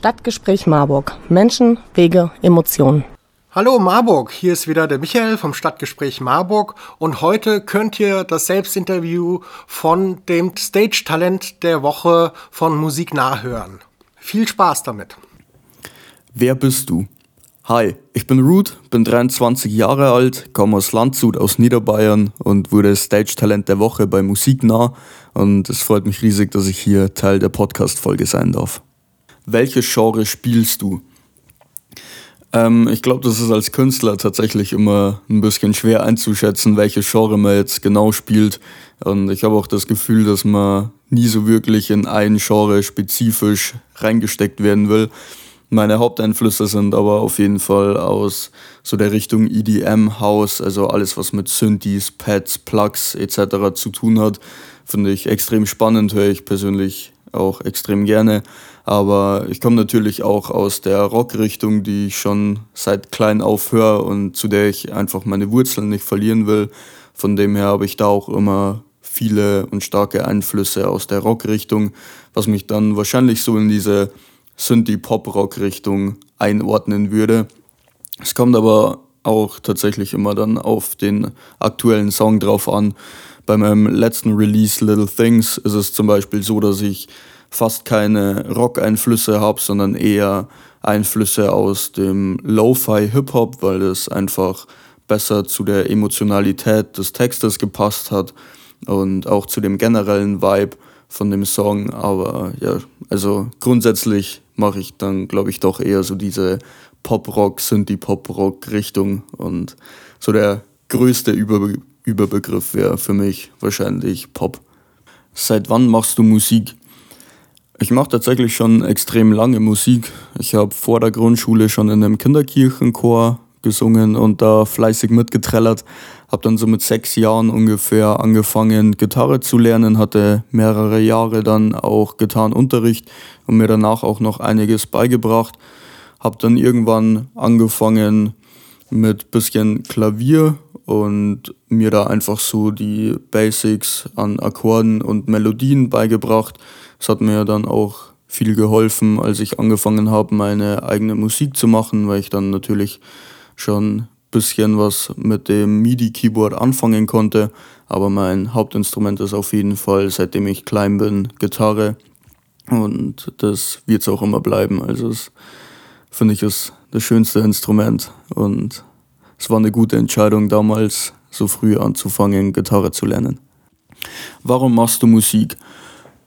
Stadtgespräch Marburg. Menschen, Wege, Emotionen. Hallo Marburg, hier ist wieder der Michael vom Stadtgespräch Marburg und heute könnt ihr das Selbstinterview von dem Stage-Talent der Woche von Musik nachhören. Viel Spaß damit. Wer bist du? Hi, ich bin Ruth, bin 23 Jahre alt, komme aus Landshut aus Niederbayern und wurde Stage-Talent der Woche bei Musik nah und es freut mich riesig, dass ich hier Teil der Podcast-Folge sein darf welche Genre spielst du? Ähm, ich glaube, das ist als Künstler tatsächlich immer ein bisschen schwer einzuschätzen, welche Genre man jetzt genau spielt. Und ich habe auch das Gefühl, dass man nie so wirklich in ein Genre spezifisch reingesteckt werden will. Meine Haupteinflüsse sind aber auf jeden Fall aus so der Richtung EDM House, also alles was mit Synthes, Pads, Plugs etc. zu tun hat, finde ich extrem spannend, höre ich persönlich auch extrem gerne. Aber ich komme natürlich auch aus der Rockrichtung, die ich schon seit klein auf höre und zu der ich einfach meine Wurzeln nicht verlieren will. Von dem her habe ich da auch immer viele und starke Einflüsse aus der Rockrichtung, was mich dann wahrscheinlich so in diese Synthie-Pop-Rock-Richtung einordnen würde. Es kommt aber auch tatsächlich immer dann auf den aktuellen Song drauf an. Bei meinem letzten Release Little Things ist es zum Beispiel so, dass ich fast keine Rock-Einflüsse habe, sondern eher Einflüsse aus dem Lo-Fi-Hip-Hop, weil es einfach besser zu der Emotionalität des Textes gepasst hat und auch zu dem generellen Vibe von dem Song. Aber ja, also grundsätzlich mache ich dann, glaube ich, doch eher so diese Pop-Rock, Synthie-Pop-Rock-Richtung und so der größte Überbe Überbegriff wäre für mich wahrscheinlich Pop. Seit wann machst du Musik? Ich mache tatsächlich schon extrem lange Musik. Ich habe vor der Grundschule schon in einem Kinderkirchenchor gesungen und da fleißig mitgetrellert. Habe dann so mit sechs Jahren ungefähr angefangen, Gitarre zu lernen, hatte mehrere Jahre dann auch Gitarrenunterricht und mir danach auch noch einiges beigebracht. Habe dann irgendwann angefangen mit bisschen Klavier und mir da einfach so die Basics an Akkorden und Melodien beigebracht. Es hat mir dann auch viel geholfen, als ich angefangen habe, meine eigene Musik zu machen, weil ich dann natürlich schon ein bisschen was mit dem MIDI-Keyboard anfangen konnte. Aber mein Hauptinstrument ist auf jeden Fall, seitdem ich klein bin, Gitarre. Und das wird es auch immer bleiben. Also finde ich ist das schönste Instrument. Und es war eine gute Entscheidung damals, so früh anzufangen, Gitarre zu lernen. Warum machst du Musik?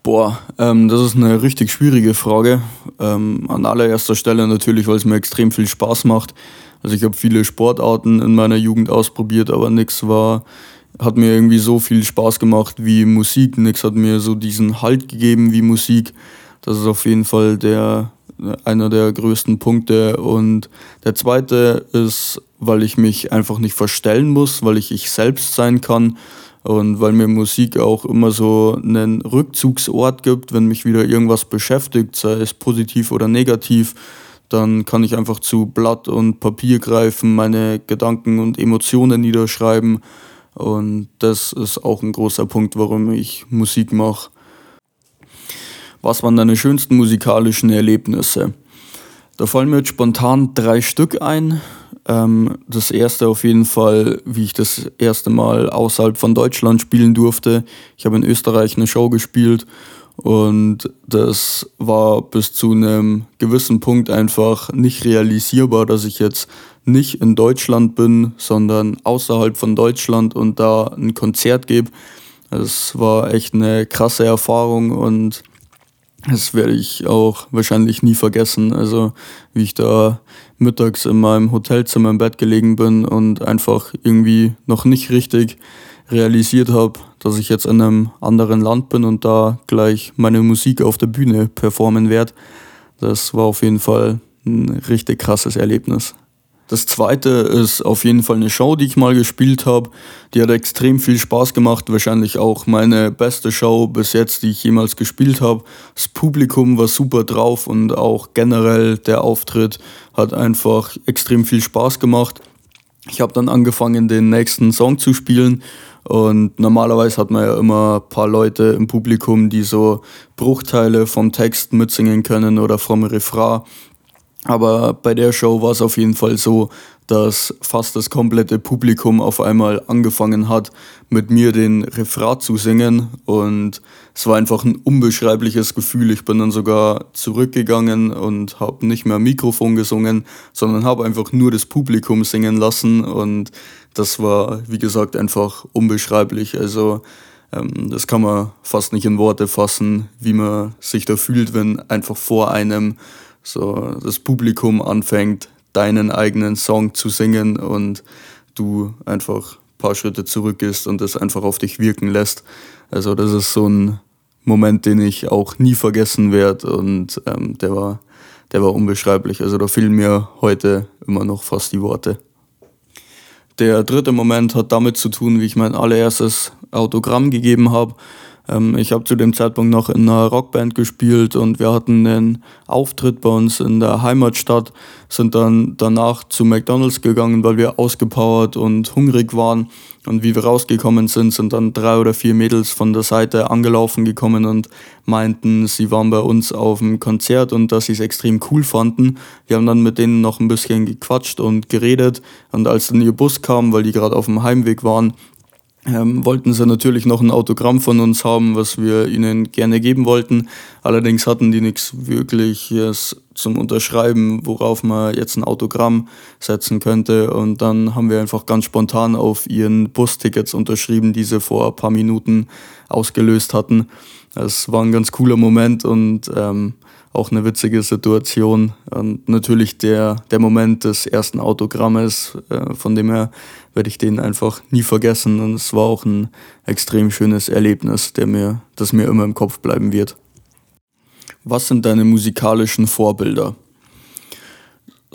Boah, ähm, das ist eine richtig schwierige Frage. Ähm, an allererster Stelle natürlich, weil es mir extrem viel Spaß macht. Also ich habe viele Sportarten in meiner Jugend ausprobiert, aber nichts war, hat mir irgendwie so viel Spaß gemacht wie Musik. Nichts hat mir so diesen Halt gegeben wie Musik. Das ist auf jeden Fall der, einer der größten Punkte. Und der zweite ist, weil ich mich einfach nicht verstellen muss, weil ich ich selbst sein kann und weil mir Musik auch immer so einen Rückzugsort gibt, wenn mich wieder irgendwas beschäftigt, sei es positiv oder negativ, dann kann ich einfach zu Blatt und Papier greifen, meine Gedanken und Emotionen niederschreiben. Und das ist auch ein großer Punkt, warum ich Musik mache. Was waren deine schönsten musikalischen Erlebnisse? Da fallen mir jetzt spontan drei Stück ein. Ähm, das erste auf jeden Fall, wie ich das erste Mal außerhalb von Deutschland spielen durfte. Ich habe in Österreich eine Show gespielt und das war bis zu einem gewissen Punkt einfach nicht realisierbar, dass ich jetzt nicht in Deutschland bin, sondern außerhalb von Deutschland und da ein Konzert gebe. Es war echt eine krasse Erfahrung und das werde ich auch wahrscheinlich nie vergessen. Also wie ich da mittags in meinem Hotelzimmer im Bett gelegen bin und einfach irgendwie noch nicht richtig realisiert habe, dass ich jetzt in einem anderen Land bin und da gleich meine Musik auf der Bühne performen werde. Das war auf jeden Fall ein richtig krasses Erlebnis. Das zweite ist auf jeden Fall eine Show, die ich mal gespielt habe. Die hat extrem viel Spaß gemacht. Wahrscheinlich auch meine beste Show bis jetzt, die ich jemals gespielt habe. Das Publikum war super drauf und auch generell der Auftritt hat einfach extrem viel Spaß gemacht. Ich habe dann angefangen, den nächsten Song zu spielen Und normalerweise hat man ja immer ein paar Leute im Publikum, die so Bruchteile vom Text mitsingen können oder vom Refrain. Aber bei der Show war es auf jeden Fall so, dass fast das komplette Publikum auf einmal angefangen hat, mit mir den Refrain zu singen. Und es war einfach ein unbeschreibliches Gefühl. Ich bin dann sogar zurückgegangen und habe nicht mehr Mikrofon gesungen, sondern habe einfach nur das Publikum singen lassen. Und das war, wie gesagt, einfach unbeschreiblich. Also ähm, das kann man fast nicht in Worte fassen, wie man sich da fühlt, wenn einfach vor einem so das Publikum anfängt, deinen eigenen Song zu singen und du einfach ein paar Schritte zurückgehst und das einfach auf dich wirken lässt. Also das ist so ein Moment, den ich auch nie vergessen werde und ähm, der war der war unbeschreiblich. Also da fehlen mir heute immer noch fast die Worte. Der dritte Moment hat damit zu tun, wie ich mein allererstes Autogramm gegeben habe. Ähm, ich habe zu dem Zeitpunkt noch in einer Rockband gespielt und wir hatten einen Auftritt bei uns in der Heimatstadt, sind dann danach zu McDonald's gegangen, weil wir ausgepowert und hungrig waren. Und wie wir rausgekommen sind, sind dann drei oder vier Mädels von der Seite angelaufen gekommen und meinten, sie waren bei uns auf dem Konzert und dass sie es extrem cool fanden. Wir haben dann mit denen noch ein bisschen gequatscht und geredet. Und als dann ihr Bus kam, weil die gerade auf dem Heimweg waren, ähm, wollten sie natürlich noch ein Autogramm von uns haben, was wir ihnen gerne geben wollten. Allerdings hatten die nichts wirkliches zum Unterschreiben, worauf man jetzt ein Autogramm setzen könnte. Und dann haben wir einfach ganz spontan auf ihren Bustickets unterschrieben, die sie vor ein paar Minuten ausgelöst hatten. Das war ein ganz cooler Moment und ähm, auch eine witzige Situation. Und natürlich der, der Moment des ersten Autogrammes, äh, von dem her werde ich den einfach nie vergessen. Und es war auch ein extrem schönes Erlebnis, der mir, das mir immer im Kopf bleiben wird. Was sind deine musikalischen Vorbilder?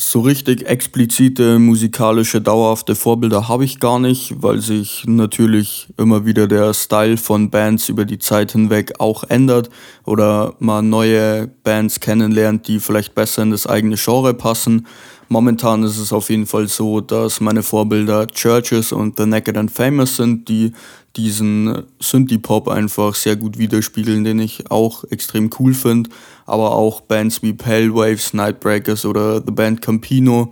So richtig explizite musikalische, dauerhafte Vorbilder habe ich gar nicht, weil sich natürlich immer wieder der Style von Bands über die Zeit hinweg auch ändert oder man neue Bands kennenlernt, die vielleicht besser in das eigene Genre passen. Momentan ist es auf jeden Fall so, dass meine Vorbilder Churches und The Naked and Famous sind, die diesen Synthie-Pop einfach sehr gut widerspiegeln, den ich auch extrem cool finde. Aber auch Bands wie Pale Waves, Nightbreakers oder The Band Campino,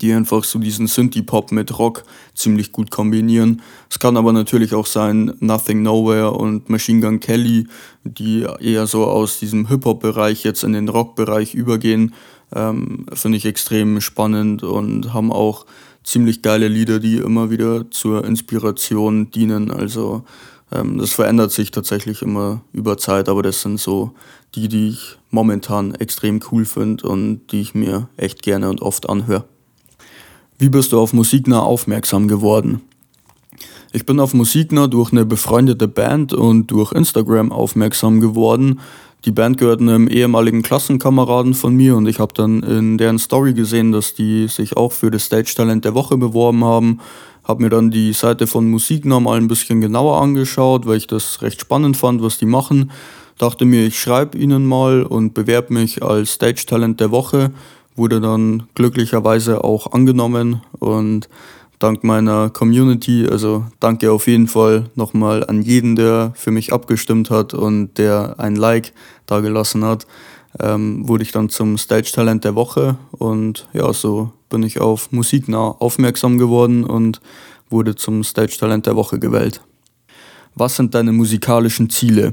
die einfach so diesen Synthie-Pop mit Rock ziemlich gut kombinieren. Es kann aber natürlich auch sein Nothing Nowhere und Machine Gun Kelly, die eher so aus diesem Hip-Hop-Bereich jetzt in den Rock-Bereich übergehen. Ähm, Finde ich extrem spannend und haben auch ziemlich geile Lieder, die immer wieder zur Inspiration dienen. Also ähm, das verändert sich tatsächlich immer über Zeit, aber das sind so die, die ich momentan extrem cool finde und die ich mir echt gerne und oft anhöre. Wie bist du auf Musiknah aufmerksam geworden? Ich bin auf Musiknah durch eine befreundete Band und durch Instagram aufmerksam geworden die Band gehört einem ehemaligen Klassenkameraden von mir und ich habe dann in deren Story gesehen, dass die sich auch für das Stage Talent der Woche beworben haben. Habe mir dann die Seite von Musiknah mal ein bisschen genauer angeschaut, weil ich das recht spannend fand, was die machen. Dachte mir, ich schreibe ihnen mal und bewerbe mich als Stage Talent der Woche. Wurde dann glücklicherweise auch angenommen und dank meiner Community. Also danke auf jeden Fall nochmal an jeden, der für mich abgestimmt hat und der ein Like dagelassen hat. Ähm, wurde ich dann zum Stage Talent der Woche und ja, so bin ich auf Musiknah aufmerksam geworden und wurde zum Stage Talent der Woche gewählt. Was sind deine musikalischen Ziele?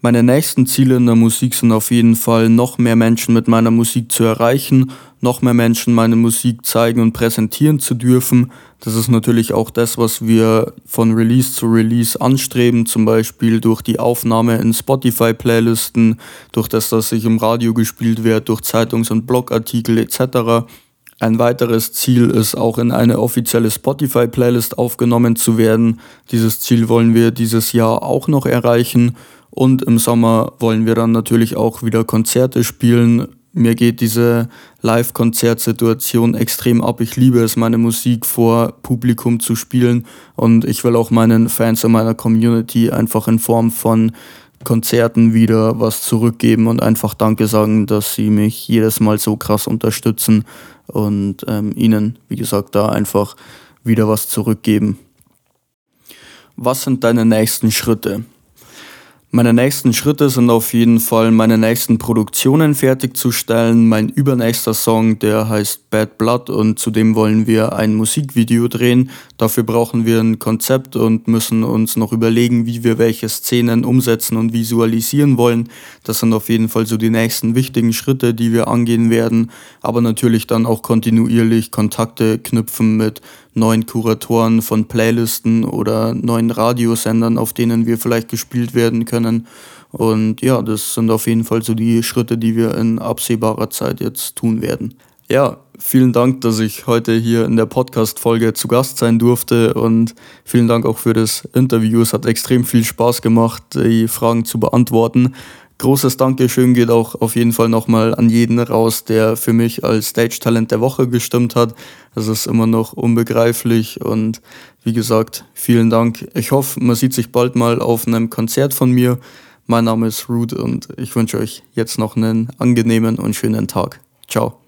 Meine nächsten Ziele in der Musik sind auf jeden Fall, noch mehr Menschen mit meiner Musik zu erreichen, noch mehr Menschen meine Musik zeigen und präsentieren zu dürfen. Das ist natürlich auch das, was wir von Release zu Release anstreben, zum Beispiel durch die Aufnahme in Spotify-Playlisten, durch das, dass sich im Radio gespielt wird, durch Zeitungs- und Blogartikel etc. Ein weiteres Ziel ist auch in eine offizielle Spotify-Playlist aufgenommen zu werden. Dieses Ziel wollen wir dieses Jahr auch noch erreichen. Und im Sommer wollen wir dann natürlich auch wieder Konzerte spielen. Mir geht diese Live-Konzertsituation extrem ab. Ich liebe es, meine Musik vor Publikum zu spielen. Und ich will auch meinen Fans und meiner Community einfach in Form von Konzerten wieder was zurückgeben und einfach Danke sagen, dass sie mich jedes Mal so krass unterstützen und ähm, ihnen, wie gesagt, da einfach wieder was zurückgeben. was sind deine nächsten Schritte? Meine nächsten Schritte sind auf jeden Fall, meine nächsten Produktionen fertigzustellen. Mein übernächster Song, der heißt Bad Blood und zudem wollen wir ein Musikvideo drehen. Dafür brauchen wir ein Konzept und müssen uns noch überlegen, wie wir welche Szenen umsetzen und visualisieren wollen. Das sind auf jeden Fall so die nächsten wichtigen Schritte, die wir angehen werden. Aber natürlich dann auch kontinuierlich Kontakte knüpfen mit neuen Kuratoren von Playlisten oder neuen Radiosendern, auf denen wir vielleicht gespielt werden können. Und ja, das sind auf jeden Fall so die Schritte, die wir in absehbarer Zeit jetzt tun werden. Ja, vielen Dank, dass ich heute hier in der Podcast-Folge zu Gast sein durfte und vielen Dank auch für das Interview. Es hat extrem viel Spaß gemacht, die Fragen zu beantworten. Großes Dankeschön geht auch auf jeden Fall nochmal an jeden raus, der für mich als Stage-Talent der Woche gestimmt hat. Das ist immer noch unbegreiflich und wie gesagt, vielen Dank. Ich hoffe, man sieht sich bald mal auf einem Konzert von mir. Mein Name ist Rude und ich wünsche euch jetzt noch einen angenehmen und schönen Tag. Ciao.